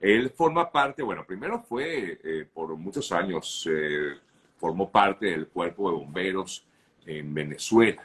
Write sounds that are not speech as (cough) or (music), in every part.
Él forma parte, bueno, primero fue eh, por muchos años, eh, formó parte del cuerpo de bomberos en Venezuela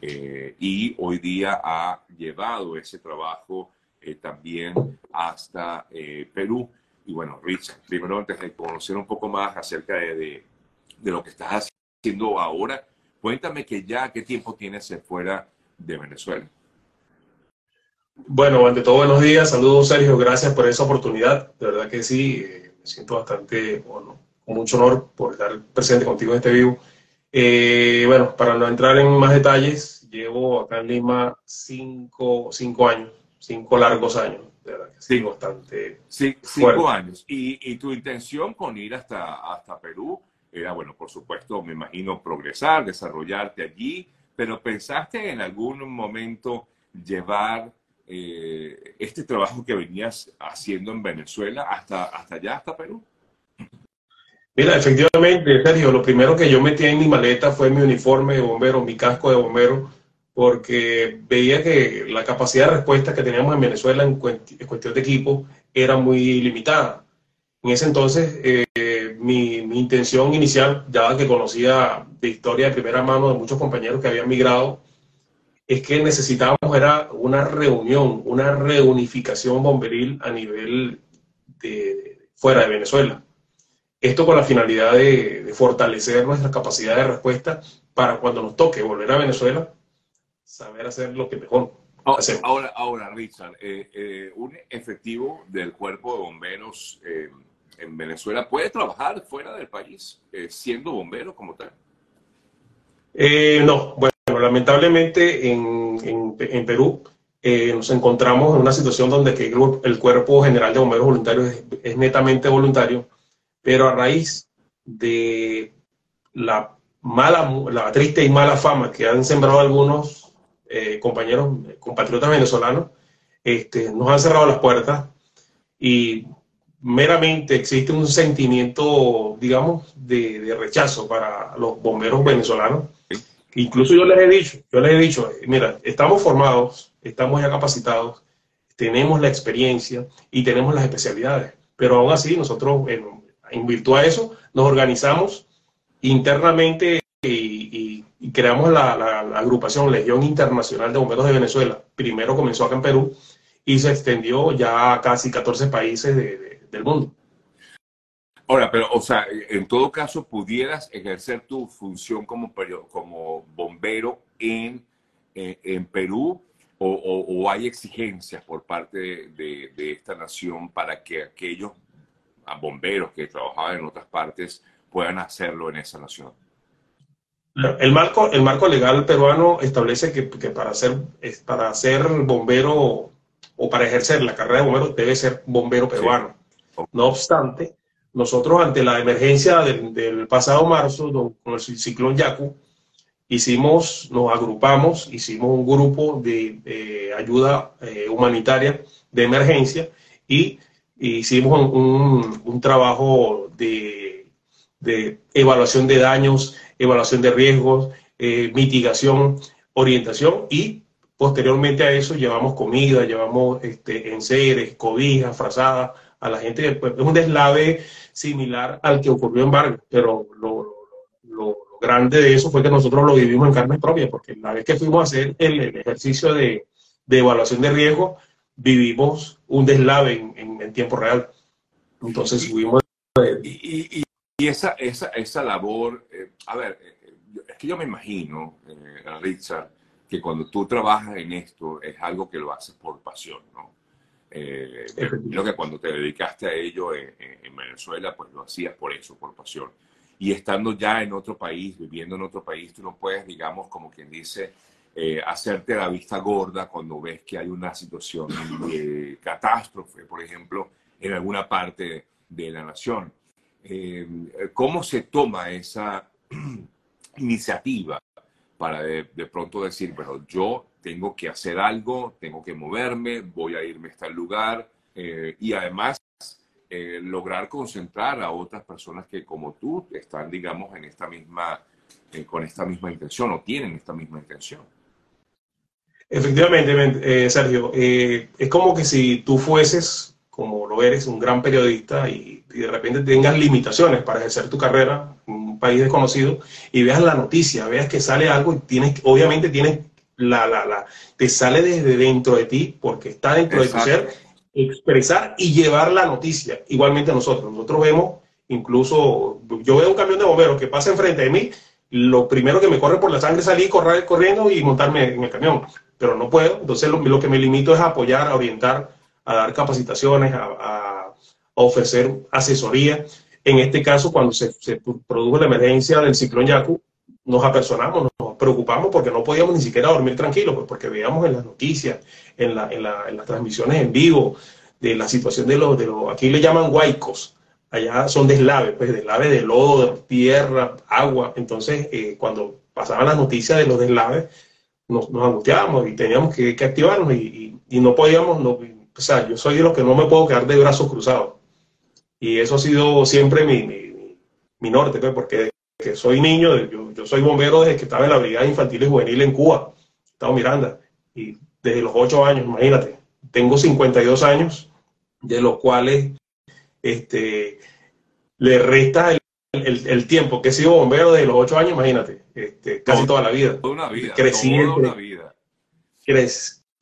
eh, y hoy día ha llevado ese trabajo también hasta Perú. Y bueno, Rich, primero antes de conocer un poco más acerca de, de, lo que estás haciendo ahora, cuéntame que ya qué tiempo tienes fuera de Venezuela. Bueno, ante todo, buenos días. Saludos, Sergio. Gracias por esa oportunidad. De verdad que sí, eh, me siento bastante, bueno, con mucho honor por estar presente contigo en este vivo. Eh, bueno, para no entrar en más detalles, llevo acá en Lima cinco, cinco años, cinco largos años. De verdad que sí, bastante. Sí, cinco años. ¿Y, ¿Y, tu intención con ir hasta, hasta Perú era, bueno, por supuesto, me imagino progresar, desarrollarte allí, pero ¿pensaste en algún momento llevar eh, este trabajo que venías haciendo en Venezuela hasta, hasta allá, hasta Perú? Mira, efectivamente, Sergio, lo primero que yo metí en mi maleta fue mi uniforme de bombero, mi casco de bombero, porque veía que la capacidad de respuesta que teníamos en Venezuela en, cuestión de equipo era muy limitada. En ese entonces, eh, mi, mi, intención inicial, ya que conocía de historia de primera mano de muchos compañeros que habían migrado es que necesitábamos era una reunión, una reunificación bomberil a nivel de, fuera de Venezuela. Esto con la finalidad de, fortalecer nuestra capacidad de respuesta para cuando nos toque volver a Venezuela, saber hacer lo que mejor hacemos. Ahora, ahora Richard, eh, eh, un efectivo del cuerpo de bomberos eh, en Venezuela puede trabajar fuera del país siendo bombero como tal. no, bueno lamentablemente en, Perú eh, nos encontramos en una situación donde el, Cuerpo General de Bomberos Voluntarios es, netamente voluntario, pero a raíz de la mala, la triste y mala fama que han sembrado algunos eh, compañeros, compatriotas venezolanos, este, nos han cerrado las puertas y meramente existe un sentimiento, digamos, de rechazo para los bomberos venezolanos Incluso yo les he dicho, yo les he dicho, mira, estamos formados, estamos ya capacitados, tenemos la experiencia y tenemos las especialidades, pero aún así nosotros, en, virtud a eso, nos organizamos internamente y, creamos la, agrupación Legión Internacional de Bomberos de Venezuela. Primero comenzó acá en Perú y se extendió ya a casi 14 países del mundo. Ahora, pero, o sea, en todo caso, pudieras ejercer tu función como, como bombero en, eh, en Perú o, hay exigencias por parte de, esta nación para que aquellos bomberos que trabajaban en otras partes puedan hacerlo en esa nación. El marco, el marco legal peruano establece que, para, ser, para ser bombero o para ejercer la carrera de bombero debe ser bombero peruano. No obstante, nosotros ante la emergencia del, pasado marzo con el ciclón Yaku, hicimos, nos agrupamos, hicimos un grupo de, ayuda eh, humanitaria de emergencia y, hicimos un, trabajo de, evaluación de daños, evaluación de riesgos, eh, mitigación, orientación y posteriormente a eso llevamos comida, llevamos este, enseres, cobijas, frazadas a la gente. Pues, es un deslave similar al que ocurrió en Vargas, pero lo, grande de eso fue que nosotros lo vivimos en carne propia, porque la vez que fuimos a hacer el, ejercicio de, evaluación de riesgo, vivimos un deslave en, tiempo real. Entonces subimos... Y, y, esa, esa, esa labor, eh, a ver, eh, es que yo me imagino, eh, Richard, que cuando tú trabajas en esto es algo que lo haces por pasión, ¿no? Eh, creo que cuando te dedicaste a ello en, Venezuela, pues lo hacías por eso, por pasión. Y estando ya en otro país, viviendo en otro país, tú no puedes, digamos, como quien dice, eh, hacerte la vista gorda cuando ves que hay una situación de catástrofe, por ejemplo, en alguna parte de la nación. Eh, ¿Cómo se toma esa (clears throat) iniciativa para de, de, pronto decir, bueno, yo tengo que hacer algo, tengo que moverme, voy a irme a este lugar eh, y además eh, lograr concentrar a otras personas que como tú están, digamos, en esta misma, eh, con esta misma intención o tienen esta misma intención. Efectivamente, Sergio, es como que si tú fueses como lo eres, un gran periodista, y, de repente tengas limitaciones para ejercer tu carrera en un país desconocido, y veas la noticia, veas que sale algo y tienes, obviamente tienes la, la, la, te sale desde dentro de ti, porque está dentro de tu ser, expresar y llevar la noticia. Igualmente nosotros, nosotros vemos, incluso, yo veo un camión de bomberos que pasa enfrente de mí, lo primero que me corre por la sangre es salir correr, corriendo y montarme en el camión, pero no puedo, entonces lo, lo que me limito es a apoyar, a orientar, a dar capacitaciones, a, ofrecer asesoría. En este caso, cuando se, produjo la emergencia del ciclón Yaku, nos apersonamos, nos preocupamos porque no podíamos ni siquiera dormir tranquilos, pues porque veíamos en las noticias, en, la, en, las transmisiones en vivo, de la situación de los, de los aquí le llaman huaicos, allá son deslaves, pues deslaves de lodo, de tierra, agua. Entonces, eh, cuando pasaban las noticias de los deslaves, nos, angustiábamos y teníamos que, activarnos y, no podíamos, no, o sea, yo soy de los que no me puedo quedar de brazos cruzados. Y eso ha sido siempre mi, mi, norte, pues, porque que soy niño, yo, yo, soy bombero desde que estaba en la Brigada Infantil y Juvenil en Cuba, Estado Miranda, y desde los 8 años, imagínate, tengo 52 años, de los cuales este, le resta el, el, tiempo que he sido bombero desde los 8 años, imagínate, este, casi toda la vida. Toda una vida. Crecí toda una vida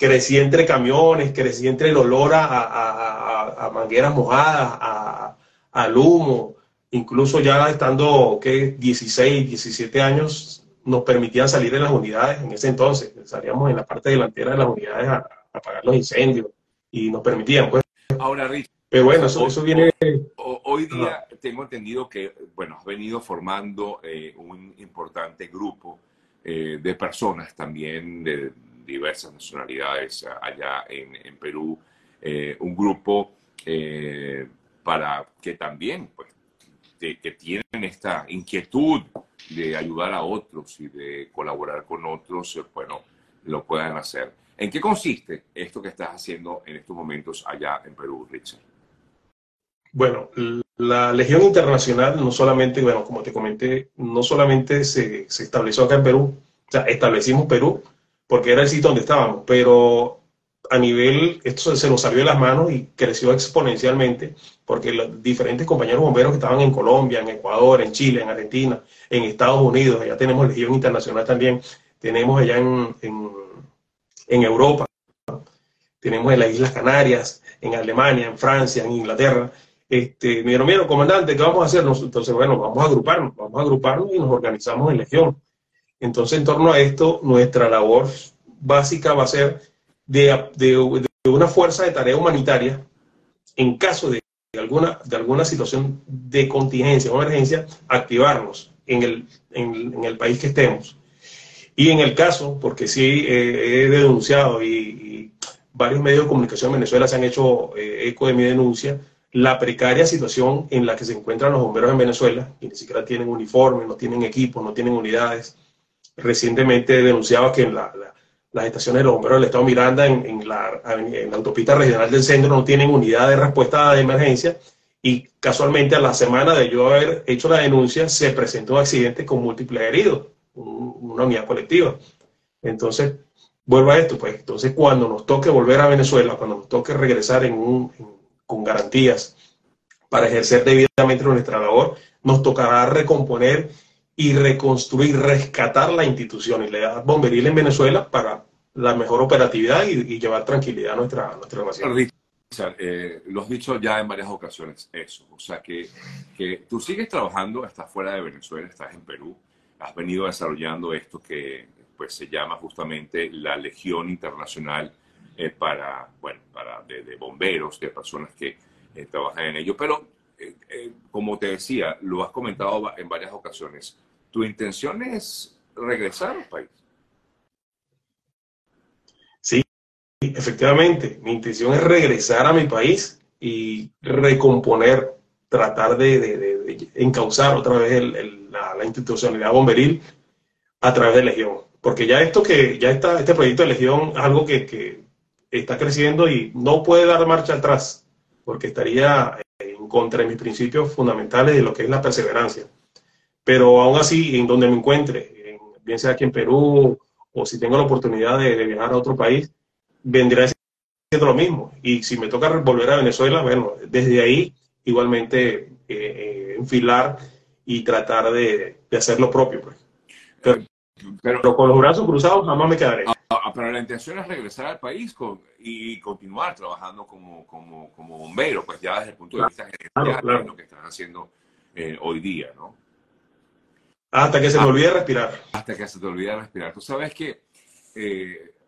crecí entre camiones, crecí entre el olor a, mangueras mojadas, al humo, incluso ya estando, ¿qué? 16, 17 años, nos permitían salir en las unidades en ese entonces, salíamos en la parte delantera de las unidades a, apagar los incendios y nos permitían, pues. Ahora, Rich. Pero bueno, eso, viene... Hoy día tengo entendido que, bueno, has venido formando eh, un importante grupo eh, de personas también de, diversas nacionalidades allá en, Perú, eh, un grupo eh, para que también, pues, que tienen esta inquietud de ayudar a otros y de colaborar con otros, eh, bueno, lo puedan hacer. ¿En qué consiste esto que estás haciendo en estos momentos allá en Perú, Richard? Bueno, la Legión Internacional no solamente, bueno, como te comenté, no solamente se, se estableció acá en Perú, o sea, establecimos Perú, porque era el sitio donde estábamos, pero a nivel, esto se nos salió de las manos y creció exponencialmente, porque los diferentes compañeros bomberos que estaban en Colombia, en Ecuador, en Chile, en Argentina, en Estados Unidos, allá tenemos Legión Internacional también, tenemos allá en, en, Europa, tenemos en las Islas Canarias, en Alemania, en Francia, en Inglaterra. Este, me dijeron, mira, comandante, ¿qué vamos a hacer? Entonces, bueno, vamos a agruparnos, vamos a agruparnos y nos organizamos en Legión. Entonces, en torno a esto, nuestra labor básica va a ser de, de, una fuerza de tarea humanitaria en caso de alguna, de alguna situación de contingencia o emergencia, activarnos en el, en, el país que estemos. Y en el caso, porque sí eh, he denunciado y, varios medios de comunicación en Venezuela se han hecho eh, eco de mi denuncia, la precaria situación en la que se encuentran los bomberos en Venezuela, que ni siquiera tienen uniformes, no tienen equipos, no tienen unidades, recientemente denunciaba que en las estaciones de los bomberos del Estado Miranda, en, la, autopista regional del centro, no tienen unidad de respuesta de emergencia. Y casualmente a la semana de yo haber hecho la denuncia, se presentó un accidente con múltiples heridos, una unidad colectiva. Entonces, vuelvo a esto, pues entonces cuando nos toque volver a Venezuela, cuando nos toque regresar con garantías para ejercer debidamente nuestra labor, nos tocará recomponer y reconstruir, rescatar la institución. Y le da bomberil en Venezuela para la mejor operatividad y, llevar tranquilidad a nuestra, nuestra nación. Eh, lo has dicho ya en varias ocasiones eso, o sea que, que tú sigues trabajando, estás fuera de Venezuela, estás en Perú, has venido desarrollando esto que pues se llama justamente la Legión Internacional eh, para, bueno, para de, bomberos, de personas que eh, trabajan en ello, pero eh, eh, como te decía, lo has comentado en varias ocasiones, ¿tu intención es regresar al país? Sí, efectivamente, mi intención es regresar a mi país y recomponer, tratar de, encauzar otra vez la, institucionalidad bomberil a través de Legión. Porque ya esto que, ya está, este proyecto de Legión es algo que está creciendo y no puede dar marcha atrás, porque estaría contra mis principios fundamentales de lo que es la perseverancia. Pero aún así, en donde me encuentre, bien sea aquí en Perú o si tengo la oportunidad de, viajar a otro país, vendrá haciendo lo mismo. Y si me toca volver a Venezuela, bueno, desde ahí igualmente eh, eh, enfilar y tratar de, hacer lo propio. Pues. Pero, con los brazos cruzados jamás me quedaré. Ah, ah, pero la intención es regresar al país y continuar trabajando como, como, como, bombero, pues ya desde el punto de vista general, lo que están haciendo eh, hoy día, ¿no? Hasta que se me olvide respirar. Hasta que se te olvide respirar. Tú sabes que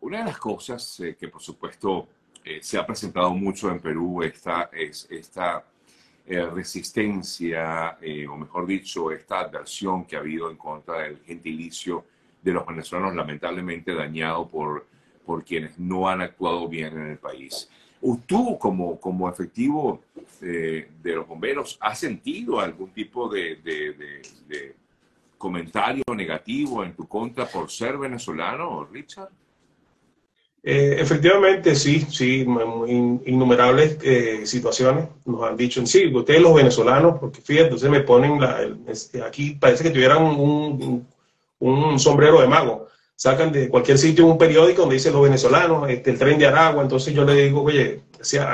una de las cosas que por supuesto se ha presentado mucho en Perú esta, es esta eh, resistencia, eh, o mejor dicho, esta adversión que ha habido en contra del gentilicio de los venezolanos, lamentablemente dañado por, por quienes no han actuado bien en el país. ¿Tú, como, como efectivo eh, de los bomberos, has sentido algún tipo de, comentario negativo en tu contra por ser venezolano, Richard? Eh, efectivamente, sí, sí, innumerables eh, situaciones nos han dicho, en sí, ustedes los venezolanos, porque fíjate, entonces me ponen, la, aquí parece que tuvieran un, sombrero de mago, sacan de cualquier sitio un periódico donde dice los venezolanos, este, el tren de Aragua, entonces yo le digo, oye,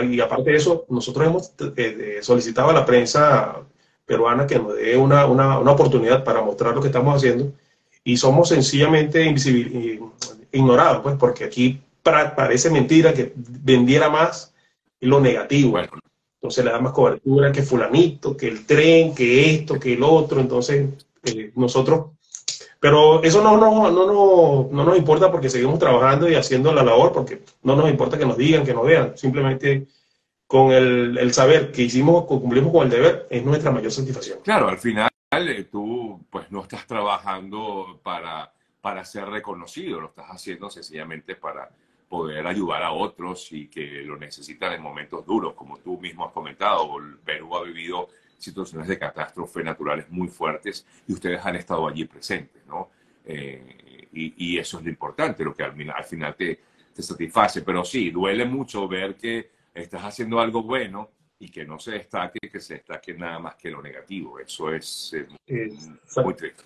y aparte de eso, nosotros hemos eh, solicitado a la prensa peruana que nos dé una, una, una, oportunidad para mostrar lo que estamos haciendo y somos sencillamente ignorados, pues, porque aquí parece mentira que vendiera más lo negativo. Entonces le da más cobertura que fulanito, que el tren, que esto, que el otro. Entonces eh, nosotros, pero eso no, no, no, no, no nos importa porque seguimos trabajando y haciendo la labor, porque no nos importa que nos digan, que nos vean. Simplemente con el, el saber que hicimos, cumplimos con el deber, es nuestra mayor satisfacción. Claro, al final eh, tú pues no estás trabajando para, para ser reconocido, lo estás haciendo sencillamente para poder ayudar a otros y que lo necesitan en momentos duros, como tú mismo has comentado. Perú ha vivido situaciones de catástrofes naturales muy fuertes y ustedes han estado allí presentes, ¿no? Eh, y, eso es lo importante, lo que al, final te, te, satisface. Pero sí, duele mucho ver que estás haciendo algo bueno y que no se destaque, que se destaque nada más que lo negativo. Eso es eh, muy triste.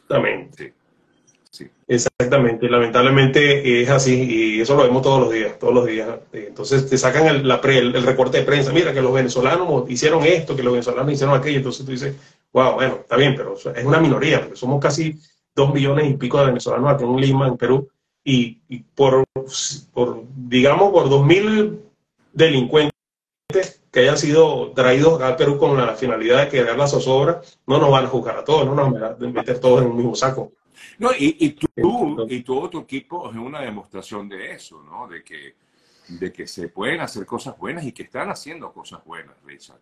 Exactamente. Lamentablemente es así y eso lo vemos todos los días, todos los días. Entonces te sacan el, la el, recorte de prensa, mira que los venezolanos hicieron esto, que los venezolanos hicieron aquello, entonces tú dices, wow, bueno, está bien, pero es una minoría, porque somos casi dos millones y pico de venezolanos aquí en Lima, en Perú, y, por, por, digamos, por dos mil delincuentes que hayan sido traídos acá al Perú con la finalidad de querer la zozobra, no nos van a juzgar a todos, no nos van a meter todos en el mismo saco. No, y, y tú y todo tu equipo es una demostración de eso, ¿no? De que, de que se pueden hacer cosas buenas y que están haciendo cosas buenas, Richard.